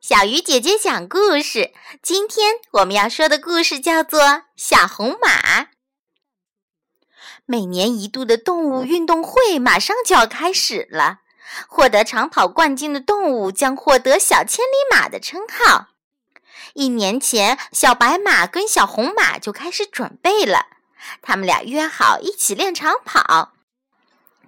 小鱼姐姐讲故事。今天我们要说的故事叫做《小红马》。每年一度的动物运动会马上就要开始了，获得长跑冠军的动物将获得“小千里马”的称号。一年前，小白马跟小红马就开始准备了，他们俩约好一起练长跑。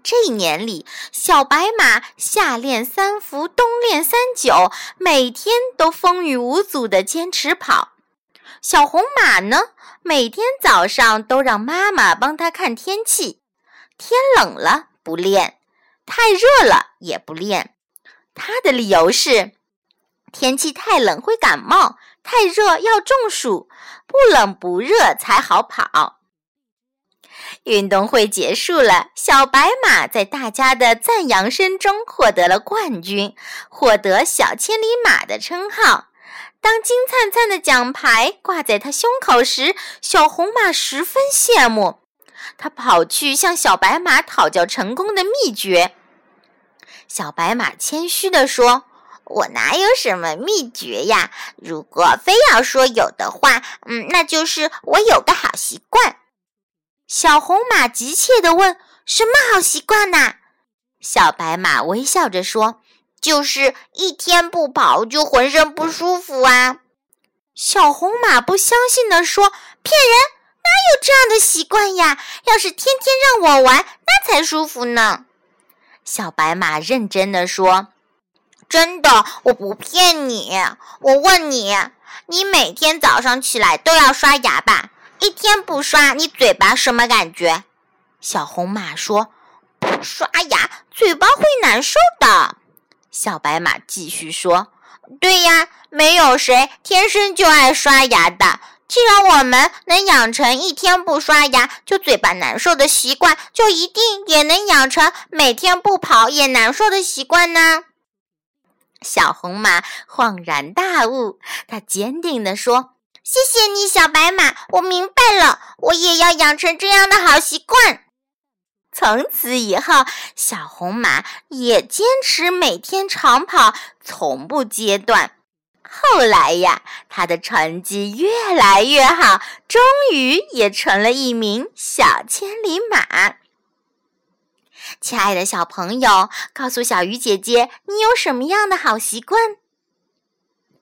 这一年里，小白马夏练三伏，冬练三九，每天都风雨无阻地坚持跑。小红马呢，每天早上都让妈妈帮它看天气，天冷了不练，太热了也不练。它的理由是：天气太冷会感冒，太热要中暑，不冷不热才好跑。运动会结束了，小白马在大家的赞扬声中获得了冠军，获得“小千里马”的称号。当金灿灿的奖牌挂在他胸口时，小红马十分羡慕。他跑去向小白马讨教成功的秘诀。小白马谦虚地说：“我哪有什么秘诀呀？如果非要说有的话，嗯，那就是我有个好习惯。”小红马急切地问：“什么好习惯呐？”小白马微笑着说：“就是一天不跑就浑身不舒服啊。”小红马不相信地说：“骗人！哪有这样的习惯呀？要是天天让我玩，那才舒服呢。”小白马认真地说：“真的，我不骗你。我问你，你每天早上起来都要刷牙吧？”一天不刷，你嘴巴什么感觉？小红马说：“不刷牙，嘴巴会难受的。”小白马继续说：“对呀，没有谁天生就爱刷牙的。既然我们能养成一天不刷牙就嘴巴难受的习惯，就一定也能养成每天不跑也难受的习惯呢。”小红马恍然大悟，他坚定地说。谢谢你，小白马，我明白了，我也要养成这样的好习惯。从此以后，小红马也坚持每天长跑，从不间断。后来呀，他的成绩越来越好，终于也成了一名小千里马。亲爱的小朋友，告诉小鱼姐姐，你有什么样的好习惯？